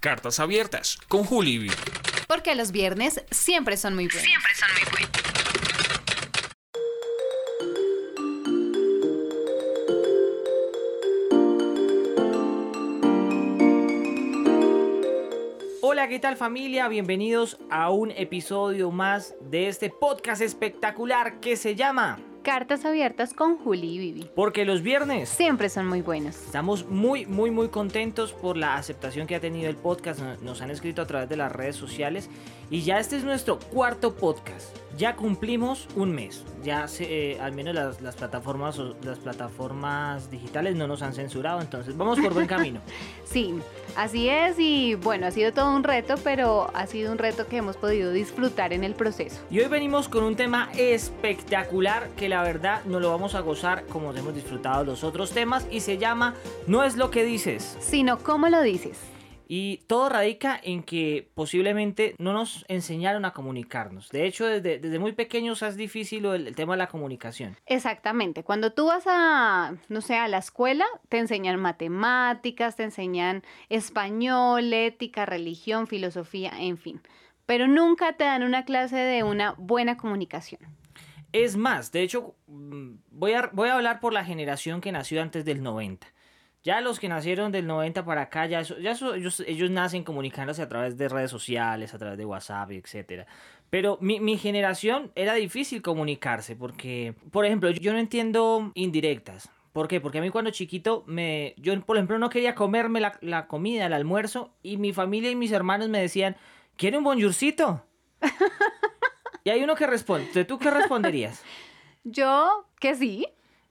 Cartas abiertas con Juli. Porque los viernes siempre son muy buenos. Siempre son muy buenos. Hola, ¿qué tal familia? Bienvenidos a un episodio más de este podcast espectacular que se llama Cartas abiertas con Juli y Vivi. Porque los viernes Siempre son muy buenos. Estamos muy, muy, muy contentos por la aceptación que ha tenido el podcast. Nos- Nos han escrito a través de las redes sociales. Y ya este es nuestro cuarto podcast. Ya cumplimos un mes. Ya se- eh, al menos las, las plataformas, las plataformas digitales no nos han censurado. Entonces vamos por buen camino. Sí, así es y bueno, ha sido todo un reto, pero ha sido un reto que hemos podido disfrutar en el proceso. Y hoy venimos con un tema espectacular que la verdad no lo vamos a gozar como hemos disfrutado los otros temas. Y se llama No es lo que dices. Sino, ¿cómo lo dices? Y todo radica en que posiblemente no nos enseñaron a comunicarnos. De hecho, desde, desde muy pequeños es difícil el, el tema de la comunicación. Exactamente, cuando tú vas a, no sé, a la escuela, te enseñan matemáticas, te enseñan español, ética, religión, filosofía, en fin. Pero nunca te dan una clase de una buena comunicación. Es más, de hecho, mm, voy a, voy a hablar por la generación que nació antes del 90. Ya los que nacieron del 90 para acá, ya, eso- ya eso- ellos, ellos nacen comunicándose a través de redes sociales, a través de WhatsApp, etc. Pero mi, mi generación era difícil comunicarse porque, por ejemplo, yo no entiendo indirectas. ¿Por qué? Porque a mí cuando chiquito, me, yo por ejemplo no quería comerme la, la comida, el almuerzo, y mi familia y mis hermanos me decían, ¿quiere un bonjourcito? y hay uno que responde, ¿tú qué responderías? Yo, que sí.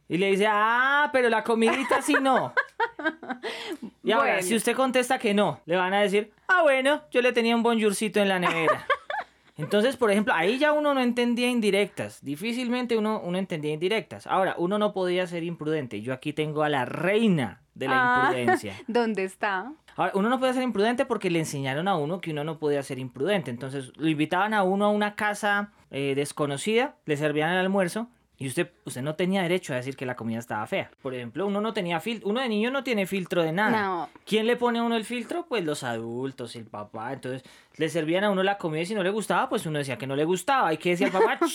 Y le dice, ah, pero la comidita sí no. Y ahora, Bueno. si usted contesta que no, le van a decir, ah, bueno, yo le tenía un bonjourcito en la nevera. Entonces, por ejemplo, ahí ya uno no entendía indirectas. Difícilmente uno, uno entendía indirectas. Ahora, uno no podía ser imprudente. Yo aquí tengo a la reina de la Ah, imprudencia. ¿Dónde está? Ahora, uno no puede ser imprudente porque le enseñaron a uno que uno no podía ser imprudente. Entonces, lo invitaban a uno a una casa eh, desconocida, le servían el almuerzo y usted, usted no tenía derecho a decir que la comida estaba fea. Por ejemplo, uno no tenía filtro, uno de niño no tiene filtro de nada. No. ¿Quién le pone a uno el filtro? Pues los adultos, el papá. Entonces, le servían a uno la comida y si no le gustaba, pues uno decía que no le gustaba. Y que decía el papá.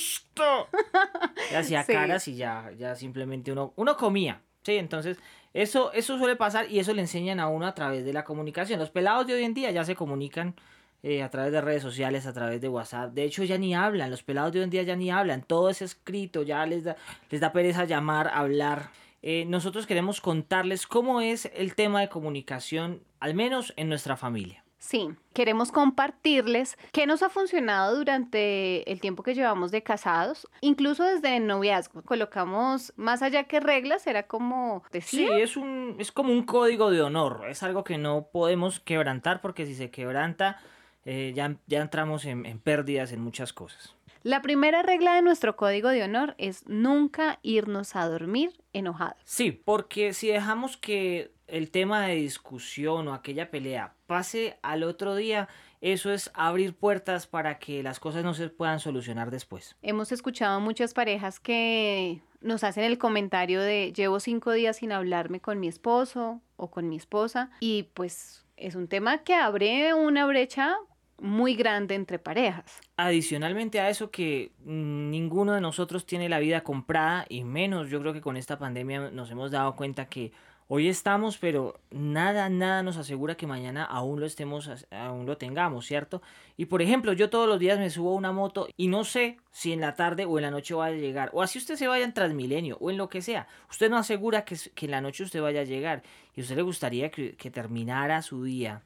Y hacía Sí. caras y ya, ya simplemente uno, uno comía. Sí, entonces eso, eso suele pasar y eso le enseñan a uno a través de la comunicación. Los pelados de hoy en día ya se comunican eh, a través de redes sociales, a través de WhatsApp. De hecho, ya ni hablan. Los pelados de hoy en día ya ni hablan. Todo es escrito. Ya les da, les da pereza llamar, hablar. Eh, nosotros queremos contarles cómo es el tema de comunicación, al menos en nuestra familia. Sí, queremos compartirles qué nos ha funcionado durante el tiempo que llevamos de casados, incluso desde el noviazgo. Colocamos más allá que reglas, era como Sí, decía. es, un, es como un código de honor. Es algo que no podemos quebrantar porque si se quebranta, eh, ya, ya entramos en, en pérdidas en muchas cosas. La primera regla de nuestro código de honor es nunca irnos a dormir enojados. Sí, porque si dejamos que el tema de discusión o aquella pelea pase al otro día, eso es abrir puertas para que las cosas no se puedan solucionar después. Hemos escuchado muchas parejas que nos hacen el comentario de llevo cinco días sin hablarme con mi esposo o con mi esposa y pues es un tema que abre una brecha muy grande entre parejas. Adicionalmente a eso que ninguno de nosotros tiene la vida comprada y menos yo creo que con esta pandemia nos hemos dado cuenta que hoy estamos pero nada nada nos asegura que mañana aún lo estemos aún lo tengamos, ¿cierto? Y por ejemplo, yo todos los días me subo a una moto y no sé si en la tarde o en la noche vaya a llegar o así usted se vaya en Transmilenio o en lo que sea. Usted no asegura que, que en la noche usted vaya a llegar y usted le gustaría que, que terminara su día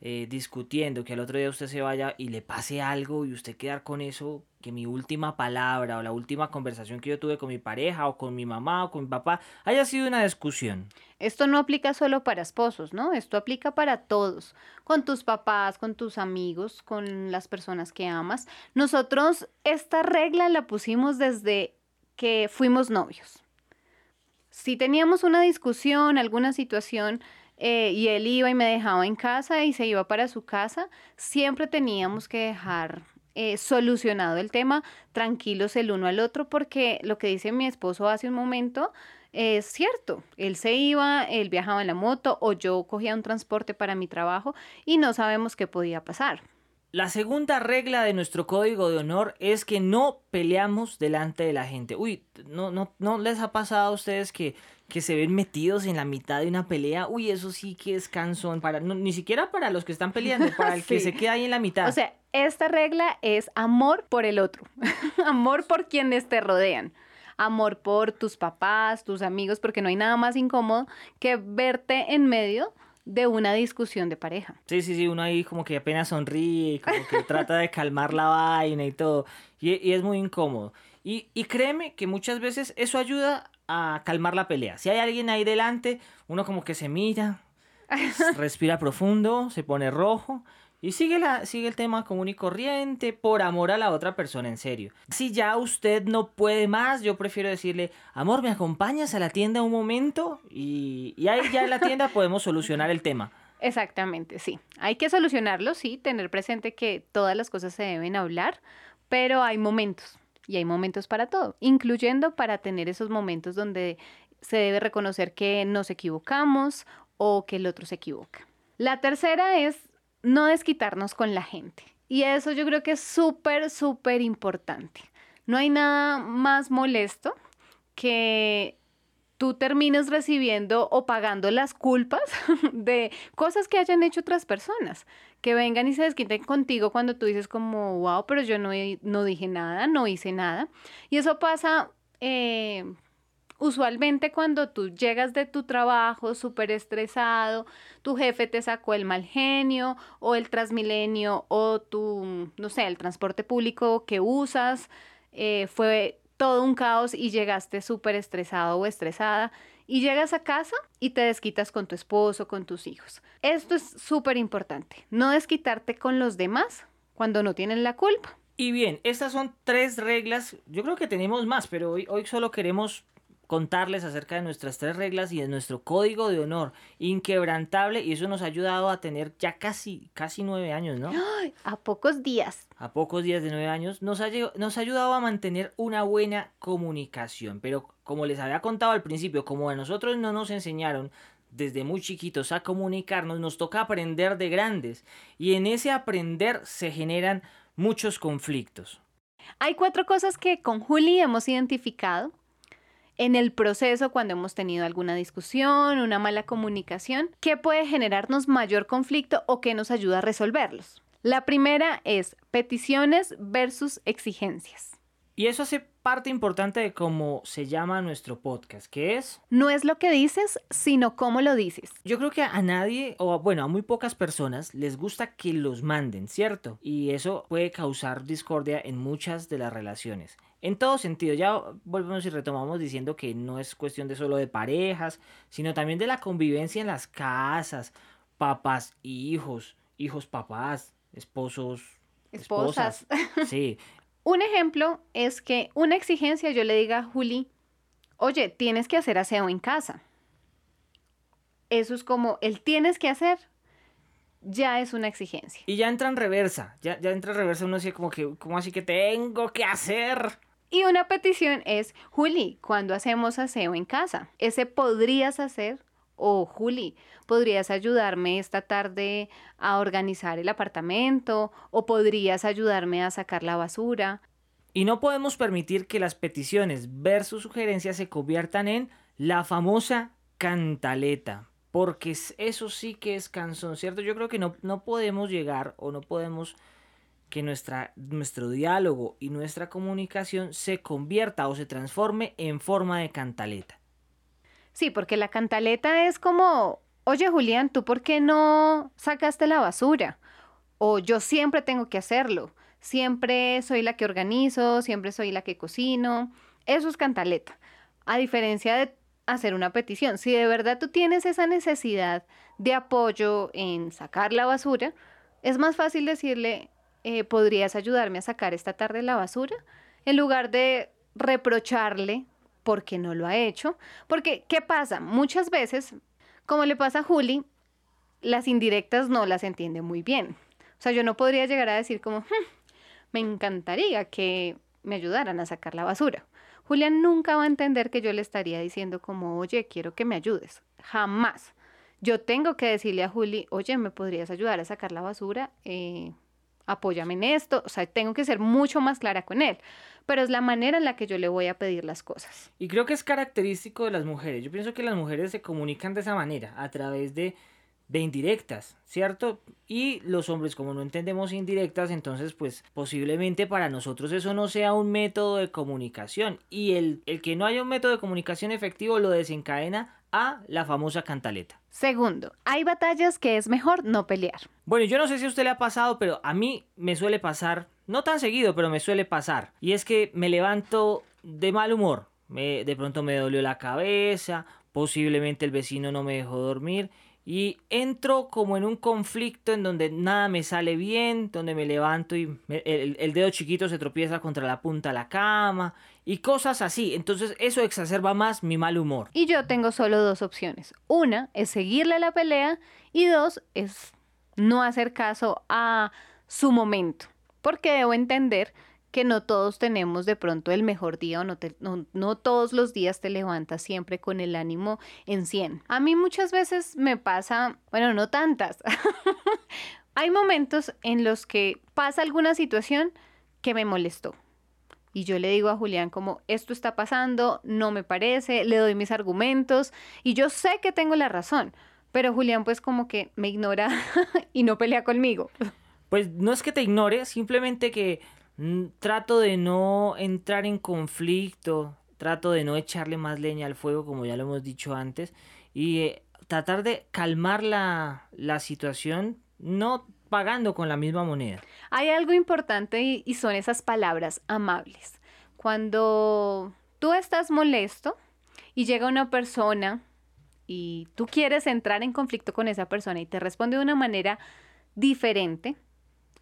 eh, discutiendo, que al otro día usted se vaya y le pase algo y usted quedar con eso, que mi última palabra o la última conversación que yo tuve con mi pareja o con mi mamá o con mi papá haya sido una discusión. Esto no aplica solo para esposos, ¿no? Esto aplica para todos, con tus papás, con tus amigos, con las personas que amas. Nosotros esta regla la pusimos desde que fuimos novios. Si teníamos una discusión, alguna situación, eh, y él iba y me dejaba en casa y se iba para su casa, siempre teníamos que dejar eh, solucionado el tema, tranquilos el uno al otro, porque lo que dice mi esposo hace un momento, es cierto, él se iba, él viajaba en la moto o yo cogía un transporte para mi trabajo y no sabemos qué podía pasar. La segunda regla de nuestro código de honor es que no peleamos delante de la gente. Uy, ¿no, no, no les ha pasado a ustedes que, que se ven metidos en la mitad de una pelea? Uy, eso sí que es cansón. Para, ni siquiera para los que están peleando, para el que se queda ahí en la mitad. O sea, esta regla es amor por el otro, amor por quienes te rodean amor por tus papás, tus amigos, porque no hay nada más incómodo que verte en medio de una discusión de pareja. Sí, sí, sí, uno ahí como que apenas sonríe, como que trata de calmar la vaina y todo, y, es muy incómodo. Y, y, créeme que muchas veces eso ayuda a calmar la pelea. Si hay alguien ahí delante, uno como que se mira, respira profundo, se pone rojo y sigue, la, sigue el tema común y corriente por amor a la otra persona, en serio. Si ya usted no puede más, yo prefiero decirle, amor, ¿me acompañas a la tienda un momento? Y, y ahí ya en la tienda podemos solucionar el tema. Exactamente, sí. Hay que solucionarlo, sí, tener presente que todas las cosas se deben hablar, pero hay momentos y hay momentos para todo, incluyendo para tener esos momentos donde se debe reconocer que nos equivocamos o que el otro se equivoca. La tercera es no desquitarnos con la gente. Y eso yo creo que es súper, súper importante. No hay nada más molesto que tú termines recibiendo o pagando las culpas de cosas que hayan hecho otras personas, que vengan y se desquiten contigo cuando tú dices como, wow, pero yo no, no dije nada, no hice nada. Y eso pasa eh, Usualmente cuando tú llegas de tu trabajo súper estresado, tu jefe te sacó el mal genio o el transmilenio o tu, no sé, el transporte público que usas, eh, fue todo un caos y llegaste súper estresado o estresada y llegas a casa y te desquitas con tu esposo, con tus hijos. Esto es súper importante, no desquitarte con los demás cuando no tienen la culpa. Y bien, estas son tres reglas, yo creo que tenemos más, pero hoy, hoy solo queremos contarles acerca de nuestras tres reglas y de nuestro código de honor inquebrantable y eso nos ha ayudado a tener ya casi, casi nueve años, ¿no? A pocos días. A pocos días de nueve años nos ha, nos ha ayudado a mantener una buena comunicación, pero como les había contado al principio, como a nosotros no nos enseñaron desde muy chiquitos a comunicarnos, nos toca aprender de grandes y en ese aprender se generan muchos conflictos. Hay cuatro cosas que con Juli hemos identificado en el proceso cuando hemos tenido alguna discusión, una mala comunicación, ¿qué puede generarnos mayor conflicto o qué nos ayuda a resolverlos? La primera es peticiones versus exigencias. Y eso hace parte importante de cómo se llama nuestro podcast, que es... No es lo que dices, sino cómo lo dices. Yo creo que a nadie, o bueno, a muy pocas personas les gusta que los manden, ¿cierto? Y eso puede causar discordia en muchas de las relaciones. En todo sentido, ya volvemos y retomamos diciendo que no es cuestión de solo de parejas, sino también de la convivencia en las casas, papás hijos, hijos papás, esposos, esposas. Sí. Un ejemplo es que una exigencia yo le diga a Juli, oye, tienes que hacer aseo en casa. Eso es como el tienes que hacer, ya es una exigencia. Y ya entra en reversa, ya, ya entra en reversa uno dice como que, ¿cómo así que tengo que hacer? Y una petición es, Juli, cuando hacemos aseo en casa, ese podrías hacer o Juli, ¿podrías ayudarme esta tarde a organizar el apartamento? ¿O podrías ayudarme a sacar la basura? Y no podemos permitir que las peticiones versus sugerencias se conviertan en la famosa cantaleta. Porque eso sí que es canción, ¿cierto? Yo creo que no, no podemos llegar o no podemos que nuestra, nuestro diálogo y nuestra comunicación se convierta o se transforme en forma de cantaleta. Sí, porque la cantaleta es como, oye Julián, ¿tú por qué no sacaste la basura? O yo siempre tengo que hacerlo, siempre soy la que organizo, siempre soy la que cocino. Eso es cantaleta. A diferencia de hacer una petición, si de verdad tú tienes esa necesidad de apoyo en sacar la basura, es más fácil decirle, eh, ¿podrías ayudarme a sacar esta tarde la basura? En lugar de reprocharle porque no lo ha hecho. Porque, ¿qué pasa? Muchas veces, como le pasa a Juli, las indirectas no las entiende muy bien. O sea, yo no podría llegar a decir como, hmm, me encantaría que me ayudaran a sacar la basura. Julián nunca va a entender que yo le estaría diciendo como, oye, quiero que me ayudes. Jamás. Yo tengo que decirle a Juli, oye, ¿me podrías ayudar a sacar la basura? Eh, apóyame en esto. O sea, tengo que ser mucho más clara con él. Pero es la manera en la que yo le voy a pedir las cosas. Y creo que es característico de las mujeres. Yo pienso que las mujeres se comunican de esa manera, a través de de indirectas, ¿cierto? Y los hombres como no entendemos indirectas, entonces pues posiblemente para nosotros eso no sea un método de comunicación y el, el que no haya un método de comunicación efectivo lo desencadena a la famosa cantaleta. Segundo, hay batallas que es mejor no pelear. Bueno, yo no sé si a usted le ha pasado, pero a mí me suele pasar, no tan seguido, pero me suele pasar. Y es que me levanto de mal humor. Me, de pronto me dolió la cabeza, posiblemente el vecino no me dejó dormir y entro como en un conflicto en donde nada me sale bien, donde me levanto y el, dedo chiquito se tropieza contra la punta de la cama y cosas así. Entonces eso exacerba más mi mal humor. Y yo tengo solo dos opciones. Una es seguirle la pelea y dos es no hacer caso a su momento. Porque debo entender que no todos tenemos de pronto el mejor día o no, no, todos los días te levantas siempre con el ánimo en 100. A mí muchas veces me pasa, bueno, no tantas. Hay momentos en los que pasa alguna situación que me molestó. Y yo le digo a Julián como, esto está pasando, no me parece, le doy mis argumentos y yo sé que tengo la razón, pero Julián pues como que me ignora y no pelea conmigo. Pues no es que te ignore, simplemente que trato de no entrar en conflicto, trato de no echarle más leña al fuego, como ya lo hemos dicho antes, y eh, tratar de calmar la, la, situación, no pagando con la misma moneda. Hay algo importante y son esas palabras amables. Cuando tú estás molesto y llega una persona y tú quieres entrar en conflicto con esa persona y te responde de una manera diferente,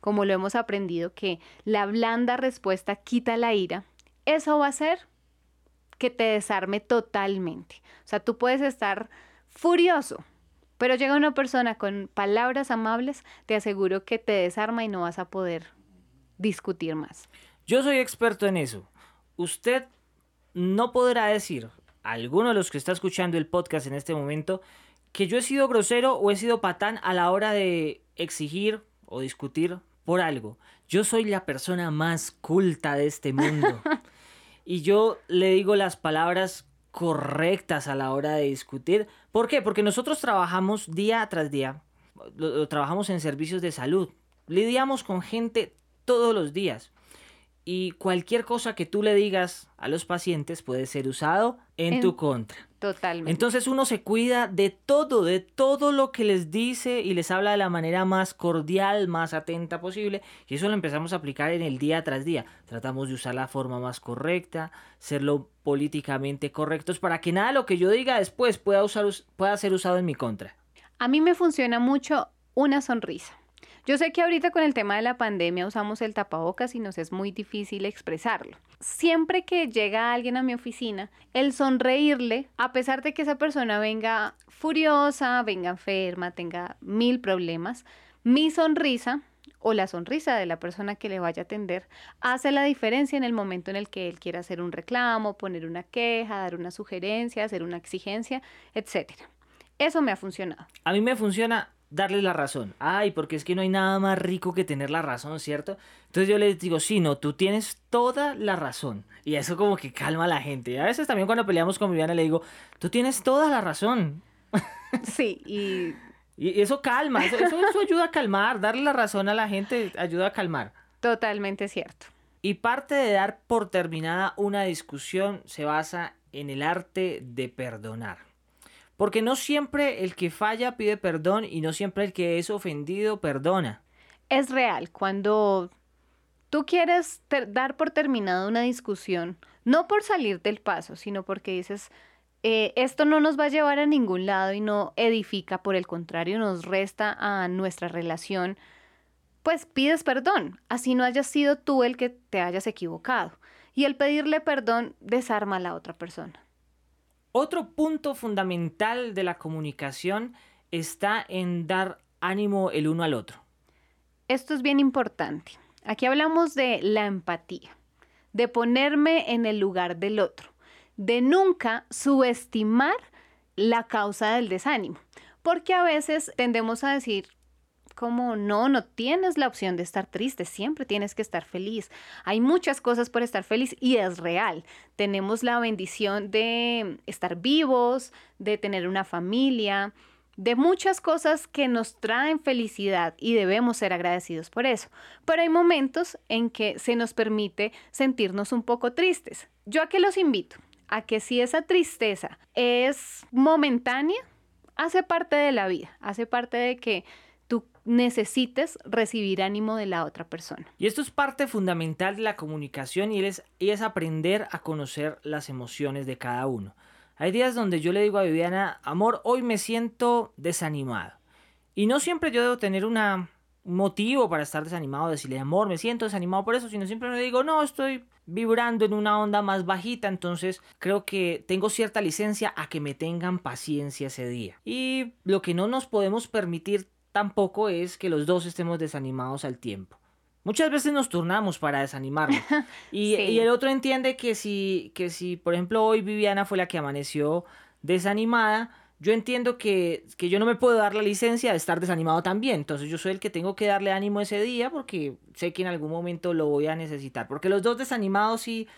como lo hemos aprendido, que la blanda respuesta quita la ira, eso va a hacer que te desarme totalmente. O sea, tú puedes estar furioso, pero llega una persona con palabras amables, te aseguro que te desarma y no vas a poder discutir más. Yo soy experto en eso. Usted no podrá decir, alguno de los que está escuchando el podcast en este momento, que yo he sido grosero o he sido patán a la hora de exigir o discutir por algo. Yo soy la persona más culta de este mundo. y yo le digo las palabras correctas a la hora de discutir. ¿Por qué? Porque nosotros trabajamos día tras día. trabajamos en servicios de salud. Lidiamos con gente todos los días y cualquier cosa que tú le digas a los pacientes puede ser usado en, tu contra. Totalmente. Entonces uno se cuida de todo, de todo lo que les dice y les habla de la manera más cordial, más atenta posible. Y eso lo empezamos a aplicar en el día tras día. Tratamos de usar la forma más correcta, serlo políticamente correctos para que nada de lo que yo diga después pueda, usar, pueda ser usado en mi contra. A mí me funciona mucho una sonrisa. Yo sé que ahorita con el tema de la pandemia usamos el tapabocas y nos es muy difícil expresarlo. Siempre que llega alguien a mi oficina, el sonreírle, a pesar de que esa persona venga furiosa, venga enferma, tenga mil problemas, mi sonrisa o la sonrisa de la persona que le vaya a atender hace la diferencia en el momento en el que él quiera hacer un reclamo, poner una queja, dar una sugerencia, hacer una exigencia, etc. Eso me ha funcionado. A mí me funciona darles la razón. Ay, porque es que no hay nada más rico que tener la razón, ¿cierto? Entonces yo les digo, sí, no, tú tienes toda la razón. Y eso como que calma a la gente. A veces también cuando peleamos con Viviana le digo, tú tienes toda la razón. Sí, y... y eso calma, eso, eso ayuda a calmar, darle la razón a la gente ayuda a calmar. Totalmente cierto. Y parte de dar por terminada una discusión se basa en el arte de perdonar. Porque no siempre el que falla pide perdón y no siempre el que es ofendido perdona. Es real, cuando tú quieres dar por terminada una discusión, no por salir del paso, sino porque dices, eh, esto no nos va a llevar a ningún lado y no edifica, por el contrario, nos resta a nuestra relación, pues pides perdón, así no hayas sido tú el que te hayas equivocado. Y el pedirle perdón desarma a la otra persona. Otro punto fundamental de la comunicación está en dar ánimo el uno al otro. Esto es bien importante. Aquí hablamos de la empatía. de ponerme en el lugar del otro, de nunca subestimar la causa del desánimo, porque a veces tendemos a decir, como no, no tienes la opción de estar triste, siempre tienes que estar feliz. Hay muchas cosas por estar feliz y es real. Tenemos la bendición de estar vivos, de tener una familia, de muchas cosas que nos traen felicidad y debemos ser agradecidos por eso. Pero hay momentos en que se nos permite sentirnos un poco tristes. Yo a qué los invito? A que si esa tristeza es momentánea, hace parte de la vida, hace parte de que necesites recibir ánimo de la otra persona. Y esto es parte fundamental de la comunicación y es, y es aprender a conocer las emociones de cada uno. Hay días donde yo le digo a Viviana, amor, hoy me siento desanimado. Y no siempre yo debo tener una, un motivo para estar desanimado, decirle, amor, me siento desanimado por eso, sino siempre le digo, no, estoy vibrando en una onda más bajita, entonces creo que tengo cierta licencia a que me tengan paciencia ese día. Y lo que no nos podemos permitir tampoco es que los dos estemos desanimados al tiempo. Muchas veces nos turnamos para desanimarnos. Y, y, el otro entiende que si, que si, por ejemplo, hoy Viviana fue la que amaneció desanimada, yo entiendo que, que, yo no me puedo dar la licencia de estar desanimado también. Entonces yo soy el que tengo que darle ánimo ese día porque sé que en algún momento lo voy a necesitar. Porque los dos desanimados sí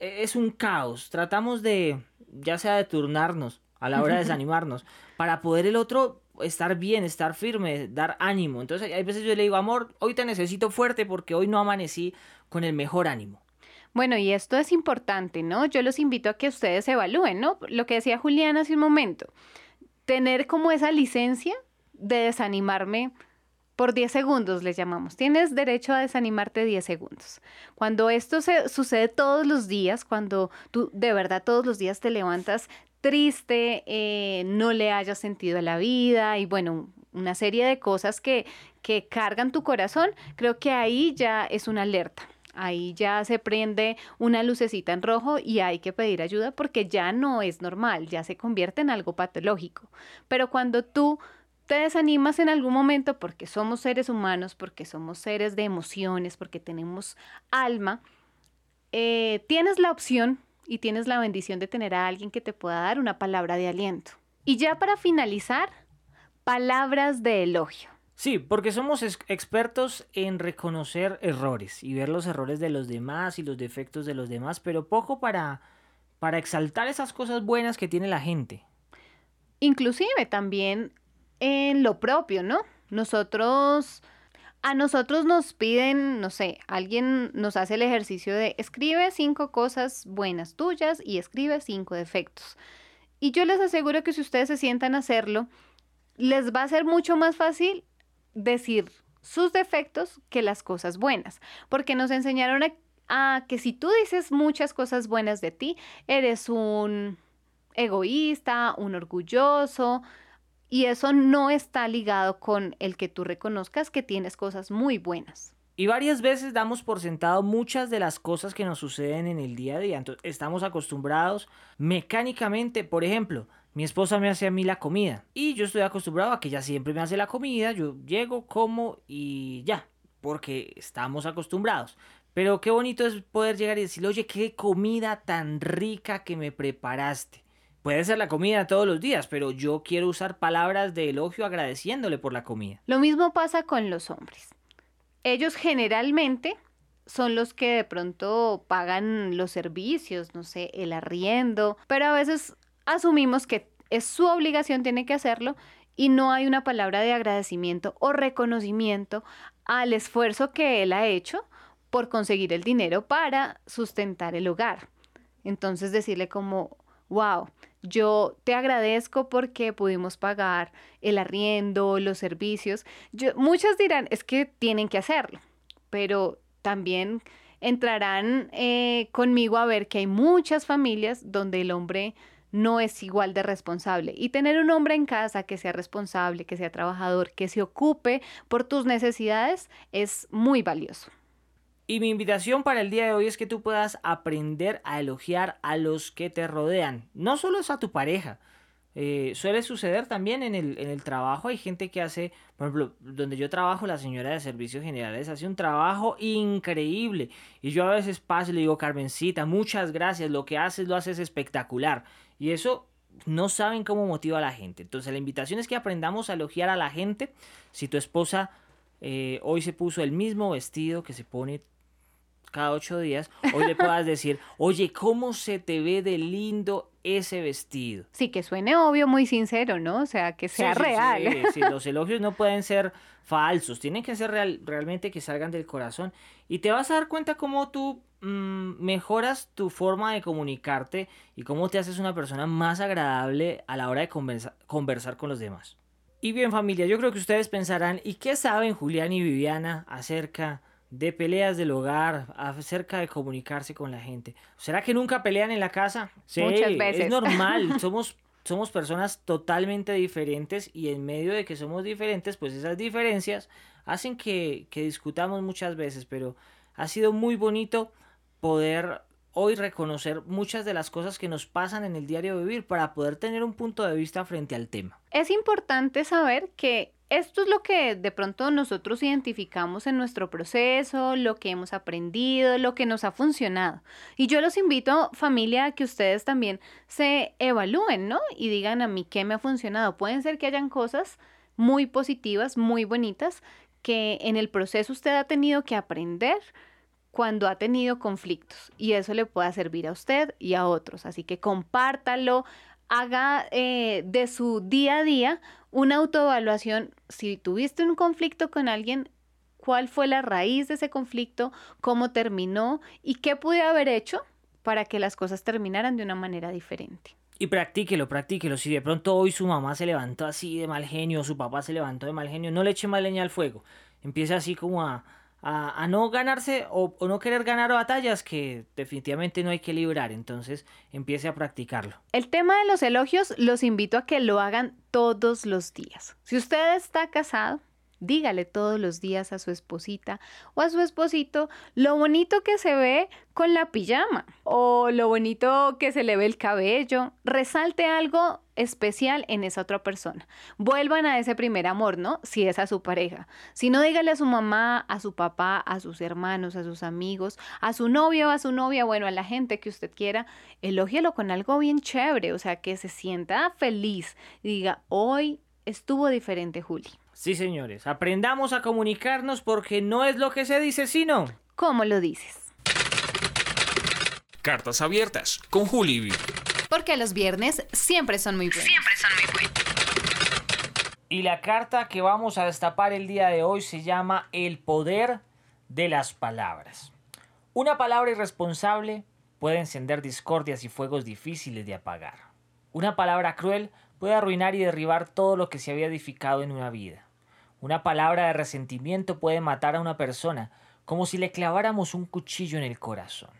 e, es un caos. Tratamos de, ya sea de turnarnos a la hora de desanimarnos, para poder el otro estar bien, estar firme, dar ánimo. Entonces hay veces yo le digo, amor, hoy te necesito fuerte porque hoy no amanecí con el mejor ánimo. Bueno, y esto es importante, ¿no? Yo los invito a que ustedes evalúen, ¿no? Lo que decía Julián hace un momento, tener como esa licencia de desanimarme por 10 segundos, les llamamos. Tienes derecho a desanimarte 10 segundos. Cuando esto se, sucede todos los días, cuando tú de verdad todos los días te levantas triste, eh, no le hayas sentido a la vida y bueno, una serie de cosas que, que cargan tu corazón, creo que ahí ya es una alerta. Ahí ya se prende una lucecita en rojo y hay que pedir ayuda porque ya no es normal, ya se convierte en algo patológico. Pero cuando tú te desanimas en algún momento porque somos seres humanos, porque somos seres de emociones, porque tenemos alma, eh, tienes la opción y tienes la bendición de tener a alguien que te pueda dar una palabra de aliento. Y ya para finalizar, palabras de elogio. Sí, porque somos expertos en reconocer errores y ver los errores de los demás y los defectos de los demás, pero poco para, para exaltar esas cosas buenas que tiene la gente. Inclusive también lo propio, ¿no? Nosotros a nosotros nos piden, no sé, alguien nos hace el ejercicio de escribe cinco cosas buenas tuyas y escribe cinco defectos. Y yo les aseguro que si ustedes se sientan a hacerlo, les va a ser mucho más fácil decir sus defectos que las cosas buenas, porque nos enseñaron a, a que si tú dices muchas cosas buenas de ti, eres un egoísta, un orgulloso, y eso no está ligado con el que tú reconozcas que tienes cosas muy buenas. Y varias veces damos por sentado muchas de las cosas que nos suceden en el día a día. Entonces, estamos acostumbrados mecánicamente, por ejemplo, mi esposa me hace a mí la comida y yo estoy acostumbrado a que ella siempre me hace la comida, yo llego, como y ya, porque estamos acostumbrados. Pero qué bonito es poder llegar y decirle, oye, qué comida tan rica que me preparaste. Puede ser la comida todos los días, pero yo quiero usar palabras de elogio agradeciéndole por la comida. Lo mismo pasa con los hombres. Ellos generalmente son los que de pronto pagan los servicios, no sé, el arriendo, pero a veces asumimos que es su obligación, tiene que hacerlo y no hay una palabra de agradecimiento o reconocimiento al esfuerzo que él ha hecho por conseguir el dinero para sustentar el hogar. Entonces decirle como, wow, yo te agradezco porque pudimos pagar el arriendo, los servicios. Yo, muchas dirán, es que tienen que hacerlo, pero también entrarán eh, conmigo a ver que hay muchas familias donde el hombre no es igual de responsable. Y tener un hombre en casa que sea responsable, que sea trabajador, que se ocupe por tus necesidades es muy valioso. Y mi invitación para el día de hoy es que tú puedas aprender a elogiar a los que te rodean. No solo es a tu pareja. eh, suele suceder también en el, en el trabajo. Hay gente que hace, por ejemplo, donde yo trabajo, la señora de servicios generales hace un trabajo increíble. Y yo a veces paso y le digo, Carmencita, muchas gracias, lo que haces lo haces espectacular. Y eso no saben cómo motiva a la gente. Entonces la invitación es que aprendamos a elogiar a la gente. Si tu esposa eh, hoy se puso el mismo vestido que se pone cada ocho días, hoy le puedas decir, oye, ¿cómo se te ve de lindo ese vestido? Sí, que suene obvio, muy sincero, ¿no? O sea, que sea Sí, real. Sí, sí, los elogios no pueden ser falsos, tienen que ser real- realmente que salgan del corazón. Y te vas a dar cuenta cómo tú mm, mejoras tu forma de comunicarte y cómo te haces una persona más agradable a la hora de conversa- conversar con los demás. Y bien familia, yo creo que ustedes pensarán, ¿y qué saben Julián y Viviana acerca de peleas del hogar, acerca de comunicarse con la gente? ¿Será que nunca pelean en la casa? Sí, Muchas veces. es normal, somos, somos personas totalmente diferentes y en medio de que somos diferentes, pues esas diferencias hacen que, que discutamos muchas veces, pero ha sido muy bonito poder hoy reconocer muchas de las cosas que nos pasan en el diario vivir para poder tener un punto de vista frente al tema. Es importante saber que esto es lo que de pronto nosotros identificamos en nuestro proceso, lo que hemos aprendido, lo que nos ha funcionado. Y yo los invito, familia, a que ustedes también se evalúen, ¿no? Y digan a mí qué me ha funcionado. Pueden ser que hayan cosas muy positivas, muy bonitas, que en el proceso usted ha tenido que aprender cuando ha tenido conflictos y eso le pueda servir a usted y a otros. Así que compártalo, haga eh, de su día a día una autoevaluación. Si tuviste un conflicto con alguien, ¿cuál fue la raíz de ese conflicto? ¿Cómo terminó? ¿Y qué pude haber hecho para que las cosas terminaran de una manera diferente? Y practíquelo, practíquelo. Si de pronto hoy su mamá se levantó así de mal genio, su papá se levantó de mal genio, no le eche más leña al fuego. Empiece así como a, a, no ganarse o, o no querer ganar batallas que definitivamente no hay que librar. Entonces empiece a practicarlo. El tema de los elogios los invito a que lo hagan todos los días. Si usted está casado, dígale todos los días a su esposita o a su esposito lo bonito que se ve con la pijama o lo bonito que se le ve el cabello. Resalte algo especial en esa otra persona. Vuelvan a ese primer amor, ¿no? Si es a su pareja. Si no, dígale a su mamá, a su papá, a sus hermanos, a sus amigos, a su novio, a su novia, bueno, a la gente que usted quiera, elógielo con algo bien chévere, o sea, que se sienta feliz y diga, hoy estuvo diferente, Juli. Sí, señores, aprendamos a comunicarnos porque no es lo que se dice, sino... ¿Cómo lo dices? Cartas abiertas con Juli. Porque los viernes siempre son muy buenos. Siempre son muy buenos. Y la carta que vamos a destapar el día de hoy se llama El poder de las palabras. Una palabra irresponsable puede encender discordias y fuegos difíciles de apagar. Una palabra cruel puede arruinar y derribar todo lo que se había edificado en una vida. Una palabra de resentimiento puede matar a una persona como si le claváramos un cuchillo en el corazón.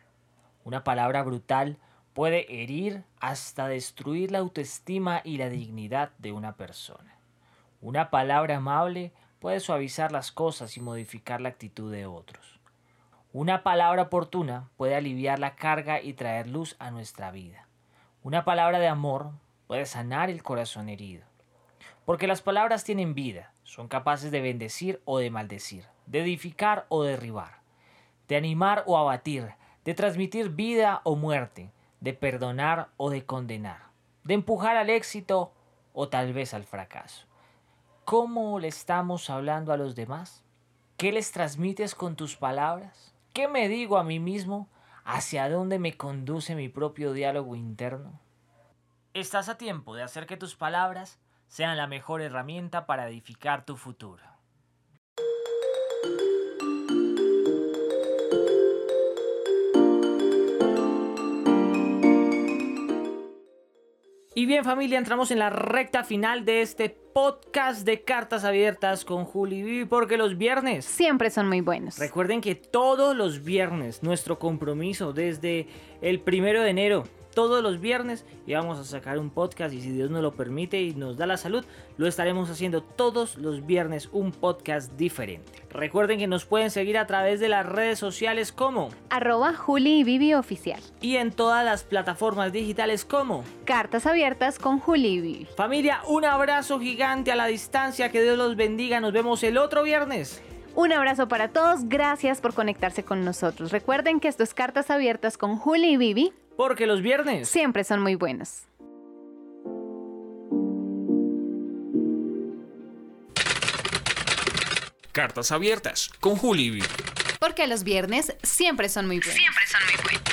Una palabra brutal puede herir hasta destruir la autoestima y la dignidad de una persona. Una palabra amable puede suavizar las cosas y modificar la actitud de otros. Una palabra oportuna puede aliviar la carga y traer luz a nuestra vida. Una palabra de amor puede sanar el corazón herido. Porque las palabras tienen vida, son capaces de bendecir o de maldecir, de edificar o derribar, de animar o abatir, de transmitir vida o muerte, de perdonar o de condenar, de empujar al éxito o tal vez al fracaso. ¿Cómo le estamos hablando a los demás? ¿Qué les transmites con tus palabras? ¿Qué me digo a mí mismo? ¿Hacia dónde me conduce mi propio diálogo interno? Estás a tiempo de hacer que tus palabras sean la mejor herramienta para edificar tu futuro. Y bien familia, entramos en la recta final de este podcast de cartas abiertas con Juli Vivi porque los viernes Siempre son muy buenos. Recuerden que todos los viernes nuestro compromiso desde el primero de enero todos los viernes y vamos a sacar un podcast y si Dios nos lo permite y nos da la salud, lo estaremos haciendo todos los viernes un podcast diferente. Recuerden que nos pueden seguir a través de las redes sociales como arroba Juli y Vivi oficial y en todas las plataformas digitales como Cartas Abiertas con Juli y Vivi. Familia, un abrazo gigante a la distancia, que Dios los bendiga, nos vemos el otro viernes. Un abrazo para todos, gracias por conectarse con nosotros. Recuerden que esto es Cartas Abiertas con Juli y Vivi. Porque los viernes siempre son muy buenos. Cartas Abiertas con Juli y Vivi. Porque los viernes siempre son muy buenos. Siempre son muy buenos.